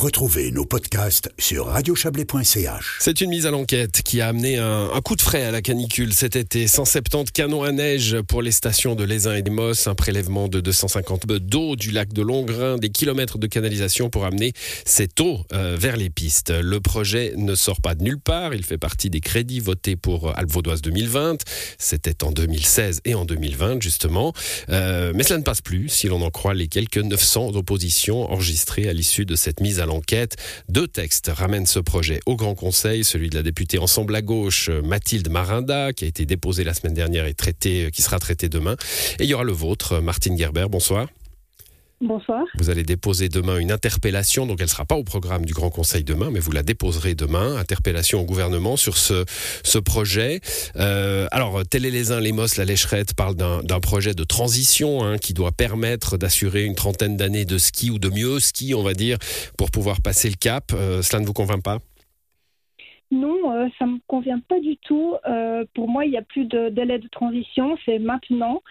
Retrouvez nos podcasts sur radiochablais.ch. C'est une mise à l'enquête qui a amené un, coup de frais à la canicule cet été. 170 canons à neige pour les stations de Lézin et des Mosses, un prélèvement de 250 d'eau du lac de Longrin, des kilomètres de canalisation pour amener cette eau euh, vers les pistes. Le projet ne sort pas de nulle part. Il fait partie des crédits votés pour Alpes Vaudoise 2020. C'était en 2016 et en 2020, justement. Euh, mais cela ne passe plus, si l'on en croit les quelques 900 oppositions enregistrées à l'issue de cette mise à l'enquête. Deux textes ramènent ce projet au Grand Conseil, celui de la députée Ensemble à gauche, Mathilde Marinda, qui a été déposé la semaine dernière et traité, qui sera traité demain. Et il y aura le vôtre, Martine Gerber. Bonsoir. Bonsoir. Vous allez déposer demain une interpellation, donc elle ne sera pas au programme du Grand Conseil demain, mais vous la déposerez demain. Interpellation au gouvernement sur ce, ce projet. Euh, alors, Télé les uns, les Mosses, la Lécherette parle d'un projet de transition hein, qui doit permettre d'assurer une trentaine d'années de ski ou de mieux ski, on va dire, pour pouvoir passer le cap. Euh, cela ne vous convainc pas? Non, euh, ça ne me convient pas du tout. Euh, pour moi, il n'y a plus de délai de transition, c'est maintenant.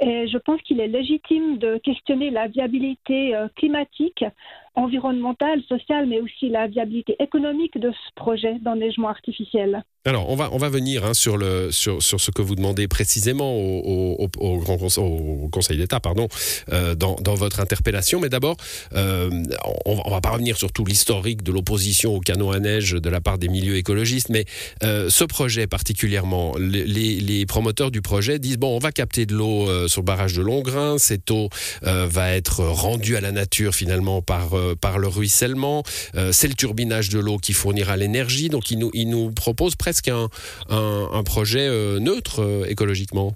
Et je pense qu'il est légitime de questionner la viabilité euh, climatique environnementale, sociale, mais aussi la viabilité économique de ce projet d'enneigement artificiel. Alors, on va, on va venir hein, sur, le, sur, sur ce que vous demandez précisément au, au, au, Conseil, d'État pardon, euh, dans, dans, votre interpellation. Mais d'abord, euh, on ne va pas revenir sur tout l'historique de l'opposition au canot à neige de la part des milieux écologistes, mais euh, ce projet particulièrement, les, promoteurs du projet disent, bon, on va capter de l'eau sur le barrage de Longrin, cette eau va être rendue à la nature finalement par par le ruissellement. Euh, c'est le turbinage de l'eau qui fournira l'énergie. Donc, il nous, propose presque un, un, projet euh, neutre écologiquement.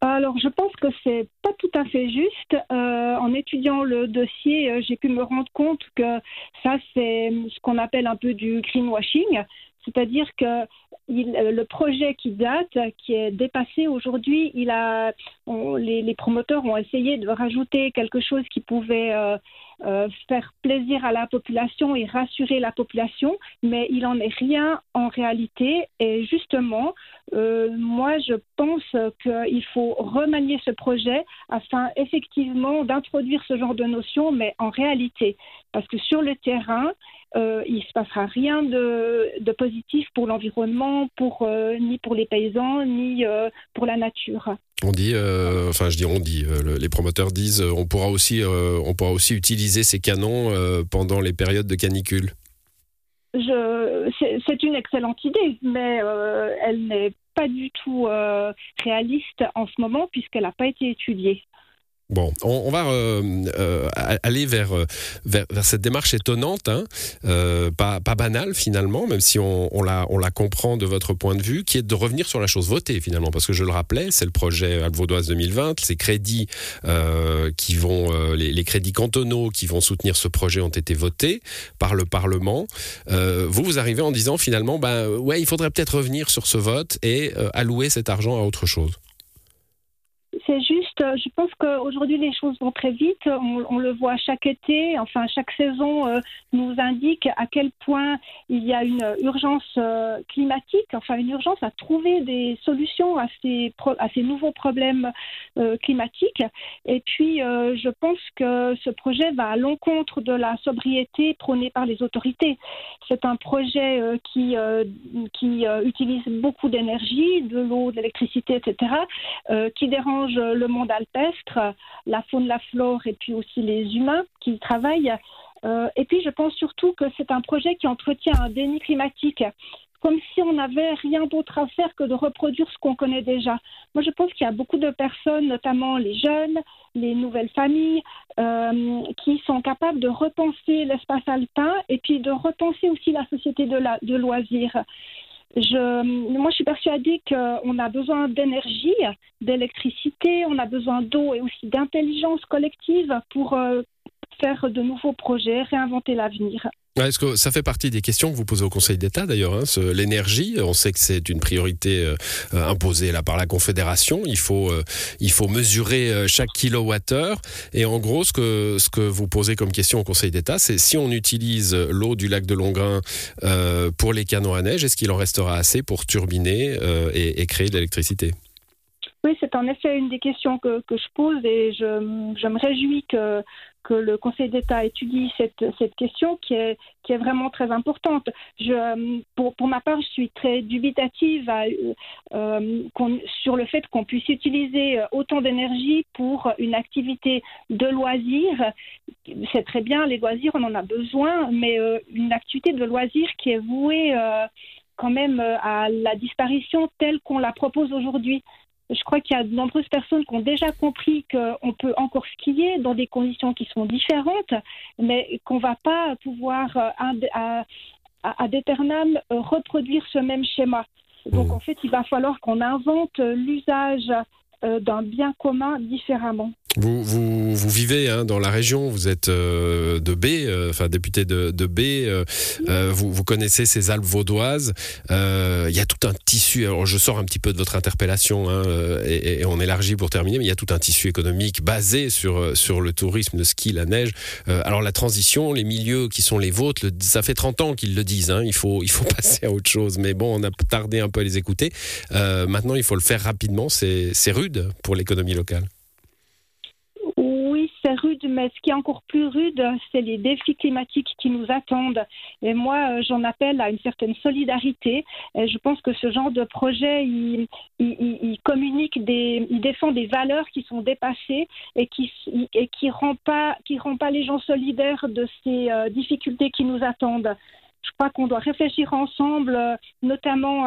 Alors, je pense que c'est pas tout à fait juste. en étudiant le dossier, j'ai pu me rendre compte que ça, c'est ce qu'on appelle un peu du greenwashing. C'est-à-dire que le projet qui date, qui est dépassé aujourd'hui, il a, les, promoteurs ont essayé de rajouter quelque chose qui pouvait euh, euh, faire plaisir à la population et rassurer la population, mais il n'en est rien en réalité. Et justement, euh, moi, je pense qu'il faut remanier ce projet afin effectivement d'introduire ce genre de notion, mais en réalité, parce que sur le terrain, euh, il ne se passera rien de, de positif pour l'environnement, pour, euh, ni pour les paysans, ni euh, pour la nature. On dit, enfin je dis on dit, les promoteurs disent, on pourra aussi, on pourra aussi utiliser ces canons pendant les périodes de canicule. C'est une excellente idée, mais elle n'est pas du tout réaliste en ce moment puisqu'elle n'a pas été étudiée. Bon, on, va euh, euh, aller vers, euh, vers, cette démarche étonnante, hein, pas, pas banale finalement, même si on, la, comprend de votre point de vue, qui est de revenir sur la chose votée finalement, parce que je le rappelais, c'est le projet Alpes-Vaudoise 2020, ces crédits qui vont, les, crédits cantonaux qui vont soutenir ce projet ont été votés par le Parlement. vous, vous arrivez en disant finalement, ben il faudrait peut-être revenir sur ce vote et allouer cet argent à autre chose. Euh, je pense qu'aujourd'hui les choses vont très vite. On, le voit chaque été, enfin chaque saison euh, nous indique à quel point il y a une urgence euh, climatique, enfin une urgence à trouver des solutions à ces, à ces nouveaux problèmes climatiques. Et puis je pense que ce projet va à l'encontre de la sobriété prônée par les autorités. C'est un projet qui, qui utilise beaucoup d'énergie, de l'eau, de l'électricité, etc., qui dérange le monde alpestre, la faune, la flore et puis aussi les humains qui y travaillent. Euh, et puis je pense surtout que c'est un projet qui entretient un déni climatique comme si on n'avait rien d'autre à faire que de reproduire ce qu'on connaît déjà. Moi, je pense qu'il y a beaucoup de personnes, notamment les jeunes, les nouvelles familles, euh, qui sont capables de repenser l'espace alpin et puis de repenser aussi la société de, la, de loisirs. Je, moi, je suis persuadée qu'on a besoin d'énergie, d'électricité, on a besoin d'eau et aussi d'intelligence collective pour euh, faire de nouveaux projets, réinventer l'avenir. Est-ce que ça fait partie des questions que vous posez au Conseil d'État d'ailleurs hein, L'énergie, on sait que c'est une priorité euh, imposée là par la Confédération. Il faut, euh, il faut mesurer euh, chaque kilowattheure. Et en gros, ce que, ce que vous posez comme question au Conseil d'État, c'est si on utilise l'eau du lac de Longrin euh, pour les canons à neige, est-ce qu'il en restera assez pour turbiner et, et créer de l'électricité? Oui, c'est en effet une des questions que, je pose et je, me réjouis que, le Conseil d'État étudie cette, question qui est, vraiment très importante. Pour, ma part, je suis très dubitative euh, sur le fait qu'on puisse utiliser autant d'énergie pour une activité de loisir. C'est très bien, les loisirs, on en a besoin, mais euh, une activité de loisir qui est vouée euh, quand même à la disparition telle qu'on la propose aujourd'hui. Je crois qu'il y a de nombreuses personnes qui ont déjà compris qu'on peut encore skier dans des conditions qui sont différentes, mais qu'on ne va pas pouvoir à, à, à reproduire ce même schéma. Donc mmh. en fait, il va falloir qu'on invente l'usage d'un bien commun différemment. Vous, vous, vous, vivez hein, dans la région, vous êtes euh, de B, euh, enfin député de, de B, euh, euh vous, vous, connaissez ces Alpes vaudoises. Il y a tout un tissu, alors je sors un petit peu de votre interpellation hein, et, et, on élargit pour terminer, mais il y a tout un tissu économique basé sur, sur le tourisme, le ski, la neige. alors la transition, les milieux qui sont les vôtres, ça fait 30 ans qu'ils le disent, hein, il, faut, il faut passer à autre chose, mais bon, on a tardé un peu à les écouter. maintenant, il faut le faire rapidement, c'est rude pour l'économie locale mais ce qui est encore plus rude, c'est les défis climatiques qui nous attendent. Et moi, euh, j'en appelle à une certaine solidarité. Et je pense que ce genre de projet, il, communique des, il défend des valeurs qui sont dépassées et qui et qui rend pas qui rend pas les gens solidaires de ces euh, difficultés qui nous attendent. Je crois qu'on doit réfléchir ensemble, euh, notamment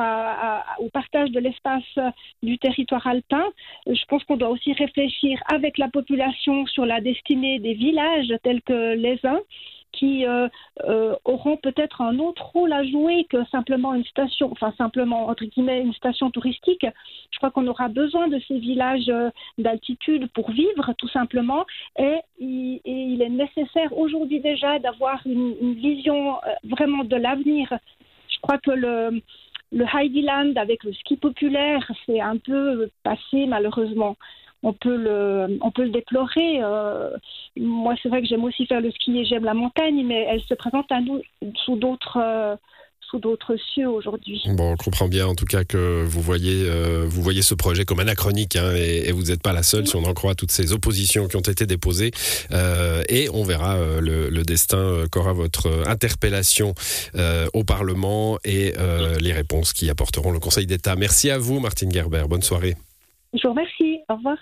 au partage de l'espace euh, du territoire alpin. Je pense qu'on doit aussi réfléchir avec la population sur la destinée des villages tels que les uns qui euh, euh, auront peut-être un autre rôle à jouer que simplement une station, enfin simplement entre guillemets une station touristique. Je crois qu'on aura besoin de ces villages euh, d'altitude pour vivre tout simplement et il, est nécessaire aujourd'hui déjà d'avoir une, vision vraiment de l'avenir. Je crois que le le Heidiland avec le ski populaire, c'est un peu passé malheureusement on peut le, on peut le déplorer. Euh, moi, c'est vrai que j'aime aussi faire le ski et j'aime la montagne, mais elle se présente à nous sous d'autres. Euh, sous d'autres cieux aujourd'hui. Bon, on comprend bien en tout cas que vous voyez, euh, vous voyez ce projet comme anachronique hein, et, vous n'êtes pas la seule si on en croit toutes ces oppositions qui ont été déposées. et on verra le, le, destin qu'aura votre interpellation au Parlement et les réponses qui apporteront le Conseil d'État. Merci à vous, Martine Gerber. Bonne soirée. Je vous remercie. Au revoir.